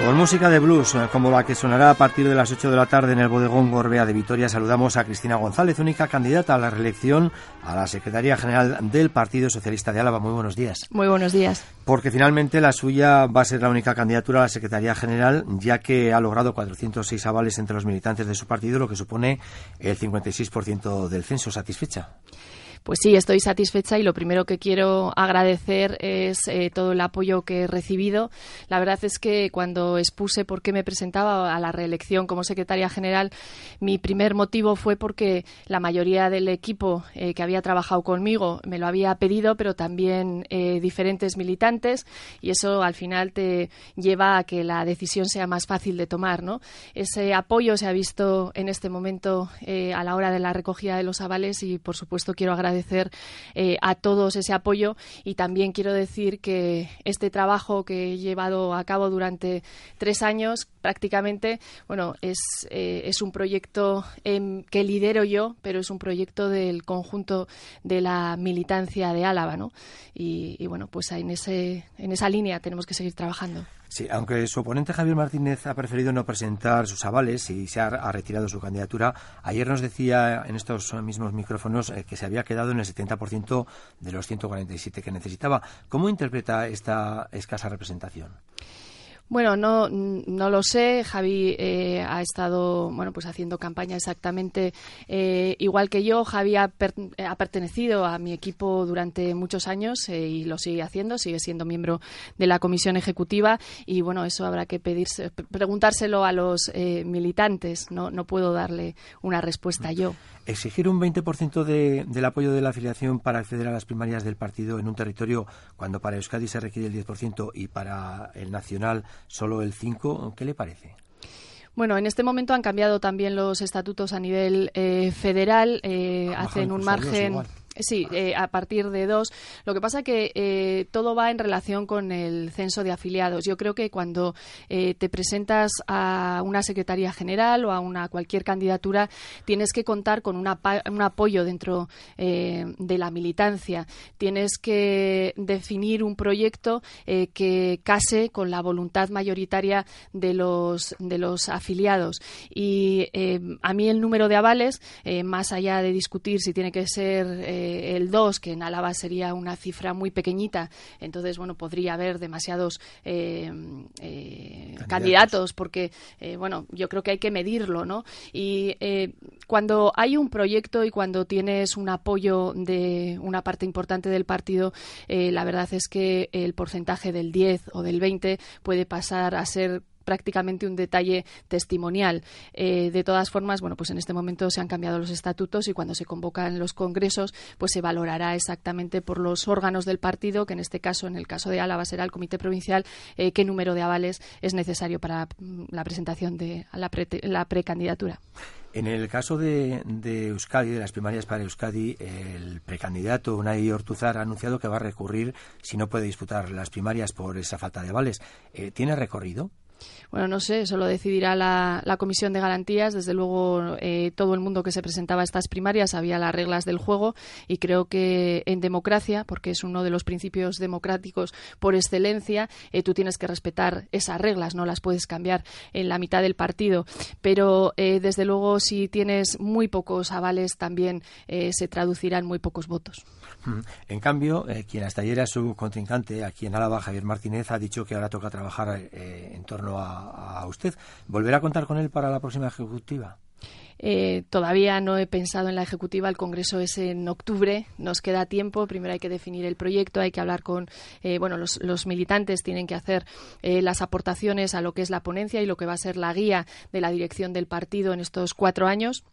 Con música de blues, eh, como la que sonará a partir de las 8 de la tarde en el bodegón Gorbea de Vitoria, saludamos a Cristina González, única candidata a la reelección a la Secretaría General del Partido Socialista de Álava. Muy buenos días. Muy buenos días. Porque finalmente la suya va a ser la única candidatura a la Secretaría General, ya que ha logrado 406 avales entre los militantes de su partido, lo que supone el 56% del censo. ¿Satisfecha? Pues sí, estoy satisfecha y lo primero que quiero agradecer es eh, todo el apoyo que he recibido. La verdad es que cuando expuse por qué me presentaba a la reelección como secretaria general, mi primer motivo fue porque la mayoría del equipo eh, que había trabajado conmigo me lo había pedido, pero también eh, diferentes militantes y eso al final te lleva a que la decisión sea más fácil de tomar. ¿no? Ese apoyo se ha visto en este momento a la hora de la recogida de los avales y, por supuesto, quiero agradecer agradecer eh, a todos ese apoyo y también quiero decir que este trabajo que he llevado a cabo durante tres años prácticamente, bueno, es, eh, es un proyecto que lidero yo, pero es un proyecto del conjunto de la militancia de Álava, ¿no? Y, y bueno, pues en, ese, en esa línea tenemos que seguir trabajando. Sí, aunque su oponente Javier Martínez ha preferido no presentar sus avales y se ha, retirado su candidatura, ayer nos decía en estos mismos micrófonos eh, que se había quedado en el 70% de los 147 que necesitaba. ¿Cómo interpreta esta escasa representación? Bueno, no, no lo sé. Javi eh, ha estado bueno, pues haciendo campaña exactamente eh, igual que yo. Javi ha, pertenecido a mi equipo durante muchos años eh, y lo sigue haciendo. Sigue siendo miembro de la comisión ejecutiva y bueno, eso habrá que pedirse, preguntárselo a los militantes. No, no puedo darle una respuesta yo. Exigir un 20% de, del apoyo de la afiliación para acceder a las primarias del partido en un territorio cuando para Euskadi se requiere el 10% y para el nacional solo el 5%, ¿qué le parece? Bueno, en este momento han cambiado también los estatutos a nivel eh, federal, eh, hacen un margen. Sí, eh, a partir de dos. Lo que pasa que eh, todo va en relación con el censo de afiliados. Yo creo que cuando eh, te presentas a una secretaría general o a una cualquier candidatura, tienes que contar con un apoyo dentro de la militancia. Tienes que definir un proyecto que case con la voluntad mayoritaria de los de los afiliados. Y a mí el número de avales, más allá de discutir si tiene que ser el 2, que en Álava sería una cifra muy pequeñita, entonces, bueno, podría haber demasiados eh, eh, candidatos. porque, eh, bueno, yo creo que hay que medirlo, ¿no? Y cuando hay un proyecto y cuando tienes un apoyo de una parte importante del partido, la verdad es que el porcentaje del 10 o del 20 puede pasar a ser prácticamente un detalle testimonial. Eh, de todas formas, bueno, pues en este momento se han cambiado los estatutos y cuando se convocan los congresos, pues se valorará exactamente por los órganos del partido, que en este caso, en el caso de Álava, será el Comité Provincial, eh, qué número de avales es necesario para mm, la presentación de la, precandidatura. En el caso de, Euskadi, de las primarias para Euskadi, el precandidato Unai Ortuzar ha anunciado que va a recurrir si no puede disputar las primarias por esa falta de avales. Eh, ¿Tiene recorrido? Bueno, no sé, eso lo decidirá la, Comisión de Garantías. Desde luego, eh, todo el mundo que se presentaba a estas primarias sabía las reglas del juego y creo que en democracia, porque es uno de los principios democráticos por excelencia, eh, tú tienes que respetar esas reglas, no las puedes cambiar en la mitad del partido. Pero, eh, desde luego, si tienes muy pocos avales, también se traducirán muy pocos votos. En cambio, quien hasta ayer era su contrincante, aquí en Álava, Javier Martínez, ha dicho que ahora toca trabajar en torno a, usted. ¿Volverá a contar con él para la próxima ejecutiva? Eh, todavía no he pensado en la ejecutiva. El Congreso es en octubre. Nos queda tiempo. Primero hay que definir el proyecto. Hay que hablar con, eh, bueno, los, militantes tienen que hacer eh, las aportaciones a lo que es la ponencia y lo que va a ser la guía de la dirección del partido en estos cuatro años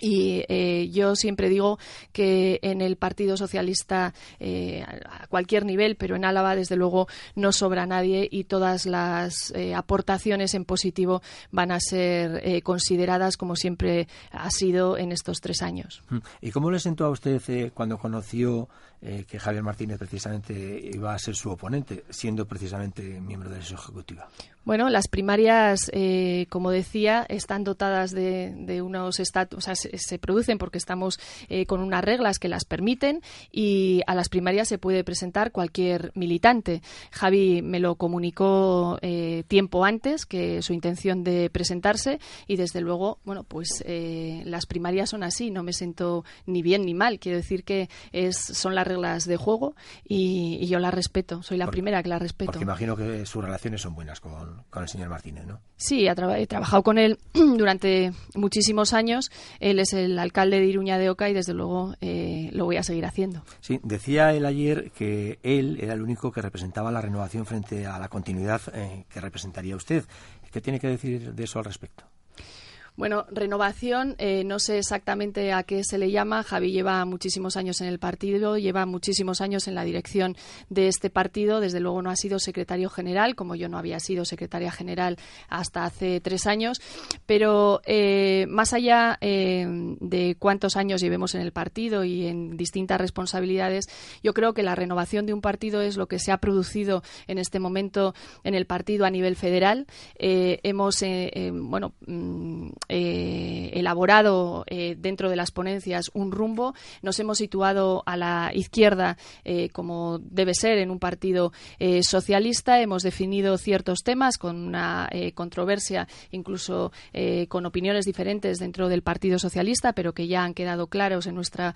Y eh, yo siempre digo que en el Partido Socialista, eh, a cualquier nivel, pero en Álava, desde luego, no sobra nadie y todas las eh, aportaciones en positivo van a ser consideradas como siempre ha sido en estos tres años. Mm. ¿Y cómo le sentó a usted cuando conoció que Javier Martínez precisamente iba a ser su oponente, siendo precisamente miembro de esa ejecutiva? Bueno, las primarias, eh, como decía, están dotadas de, unos estatus, o sea, se, producen porque estamos eh, con unas reglas que las permiten y a las primarias se puede presentar cualquier militante. Javi me lo comunicó eh, tiempo antes que su intención de presentarse y desde luego, bueno, pues las primarias son así, no me siento ni bien ni mal. Quiero decir que es, son las reglas de juego y, yo las respeto. Soy la primera que las respeto. Porque imagino que sus relaciones son buenas con con, el señor Martínez, ¿no? Sí, he trabajado con él durante muchísimos años. Él es el alcalde de Iruña de Oca y desde luego eh, lo voy a seguir haciendo. Sí, decía él ayer que él era el único que representaba la renovación frente a la continuidad eh, que representaría usted. ¿Qué tiene que decir de eso al respecto? Bueno, renovación, eh, no sé exactamente a qué se le llama. Javi lleva muchísimos años en el partido, lleva muchísimos años en la dirección de este partido. Desde luego no ha sido secretario general, como yo no había sido secretaria general hasta hace tres años. Pero eh, más allá eh, de cuántos años llevemos en el partido y en distintas responsabilidades, yo creo que la renovación de un partido es lo que se ha producido en este momento en el partido a nivel federal. hemos, bueno, mm, eh, elaborado eh, dentro de las ponencias un rumbo. Nos hemos situado a la izquierda, eh, como debe ser en un partido socialista. Hemos definido ciertos temas con una controversia, incluso con opiniones diferentes dentro del Partido Socialista, pero que ya han quedado claros en nuestros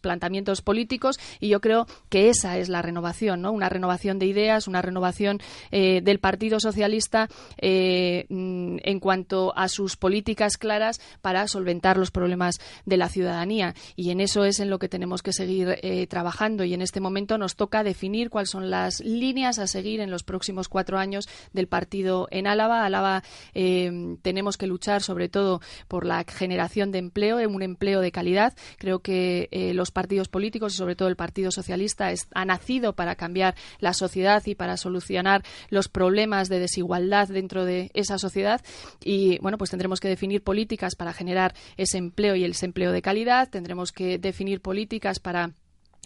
planteamientos políticos. Y yo creo que esa es la renovación, ¿no? Una renovación de ideas, una renovación del Partido Socialista mm, en cuanto a sus políticas claras para solventar los problemas de la ciudadanía. Y en eso es en lo que tenemos que seguir eh, trabajando. Y en este momento nos toca definir cuáles son las líneas a seguir en los próximos cuatro años del partido en Álava. Álava eh, tenemos que luchar sobre todo por la generación de empleo, un empleo de calidad. Creo que eh, los partidos políticos y sobre todo el Partido Socialista ha nacido para cambiar la sociedad y para solucionar los problemas de desigualdad dentro de esa sociedad. Y bueno, pues tendremos que definir políticas para generar ese empleo y el empleo de calidad, tendremos que definir políticas para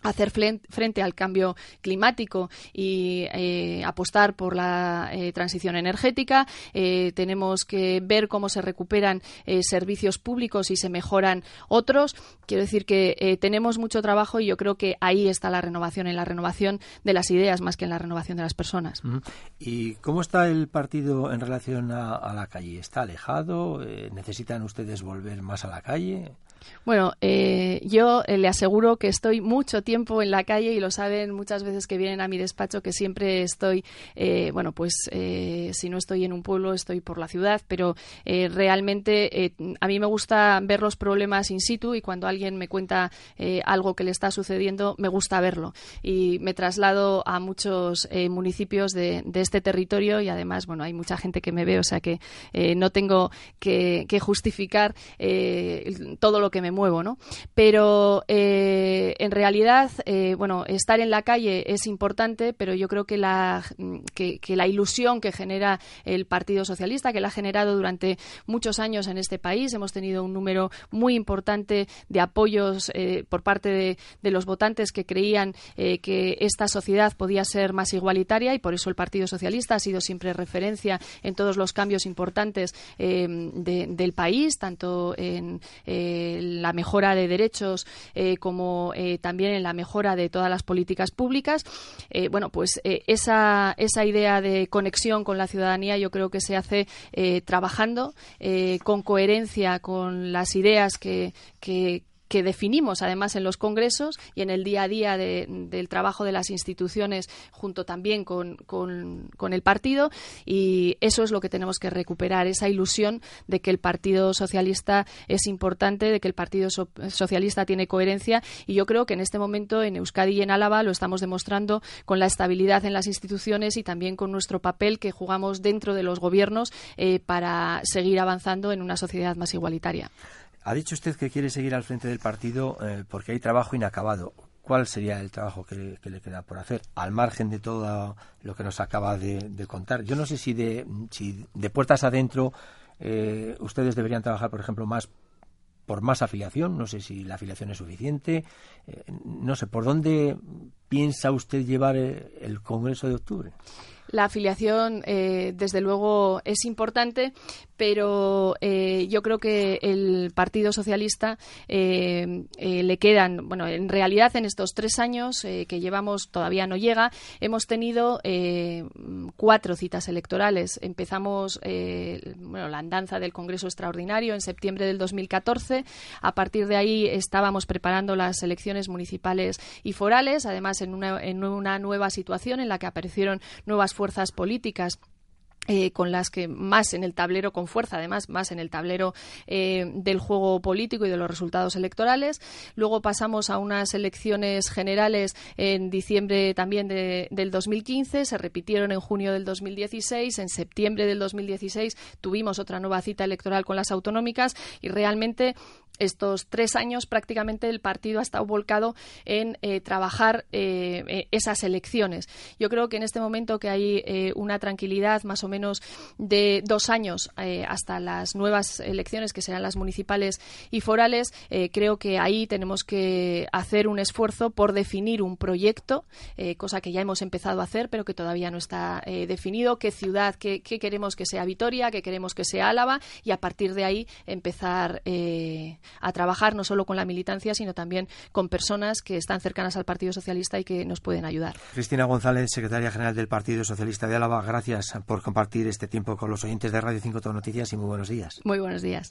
hacer frente al cambio climático y eh, apostar por la eh, transición energética. Eh, tenemos que ver cómo se recuperan servicios públicos y se mejoran otros. Quiero decir que tenemos mucho trabajo y yo creo que ahí está la renovación, en la renovación de las ideas más que en la renovación de las personas. ¿Y cómo está el partido en relación a la calle? ¿Está alejado? ¿Necesitan ustedes volver más a la calle? Bueno, eh, yo eh, le aseguro que estoy mucho tiempo en la calle y lo saben muchas veces que vienen a mi despacho que siempre estoy, eh, bueno, pues si no estoy en un pueblo estoy por la ciudad, pero realmente a mí me gusta ver los problemas in situ y cuando alguien me cuenta algo que le está sucediendo me gusta verlo. Y me traslado a muchos municipios de, este territorio y además, bueno, hay mucha gente que me ve, o sea que no tengo que, que justificar todo lo que me muevo, ¿no? Pero eh, en realidad, eh, bueno, estar en la calle es importante, pero yo creo que la, que, la ilusión que genera el Partido Socialista, que la ha generado durante muchos años en este país, hemos tenido un número muy importante de apoyos eh, por parte de, los votantes que creían que esta sociedad podía ser más igualitaria y por eso el Partido Socialista ha sido siempre referencia en todos los cambios importantes del país, tanto en la mejora de derechos eh, como eh, también en la mejora de todas las políticas públicas. Eh, bueno, pues esa, esa idea de conexión con la ciudadanía yo creo que se hace trabajando con coherencia con las ideas que, que definimos además en los congresos y en el día a día del trabajo de las instituciones junto también con, con, el partido y eso es lo que tenemos que recuperar, esa ilusión de que el Partido Socialista es importante, de que el Partido Socialista tiene coherencia y yo creo que en este momento en Euskadi y en Álava lo estamos demostrando con la estabilidad en las instituciones y también con nuestro papel que jugamos dentro de los gobiernos eh, para seguir avanzando en una sociedad más igualitaria. Ha dicho usted que quiere seguir al frente del partido eh, porque hay trabajo inacabado. ¿Cuál sería el trabajo que, le queda por hacer, al margen de todo lo que nos acaba de, contar? Yo no sé si de, si de puertas adentro eh, ustedes deberían trabajar, por ejemplo, más por más afiliación, no sé si la afiliación es suficiente, eh, no sé, ¿por dónde piensa usted llevar el Congreso de octubre? La afiliación, eh, desde luego, es importante, pero eh, yo creo que el Partido Socialista eh, le quedan, bueno, en realidad en estos tres años que llevamos todavía no llega, hemos tenido cuatro citas electorales. Empezamos bueno, la andanza del Congreso Extraordinario en septiembre del 2014. A partir de ahí estábamos preparando las elecciones municipales y forales, además en una, en una nueva situación en la que aparecieron nuevas fuerzas políticas eh, con las que más en el tablero, con fuerza además, más en el tablero eh, del juego político y de los resultados electorales. Luego pasamos a unas elecciones generales en diciembre también de, del 2015, se repitieron en junio del 2016, en septiembre del 2016 tuvimos otra nueva cita electoral con las autonómicas y realmente estos tres años prácticamente el partido ha estado volcado en eh, trabajar eh, eh, esas elecciones. Yo creo que en este momento que hay una tranquilidad más o menos de dos años hasta las nuevas elecciones que serán las municipales y forales, creo que ahí tenemos que hacer un esfuerzo por definir un proyecto, cosa que ya hemos empezado a hacer, pero que todavía no está definido, qué ciudad, qué, queremos que sea Vitoria, qué queremos que sea Álava y a partir de ahí empezar a trabajar no solo con la militancia, sino también con personas que están cercanas al Partido Socialista y que nos pueden ayudar. Cristina González, secretaria general del Partido Socialista de Álava, gracias por compartir este tiempo con los oyentes de Radio 5 Todo Noticias y muy buenos días. Muy buenos días.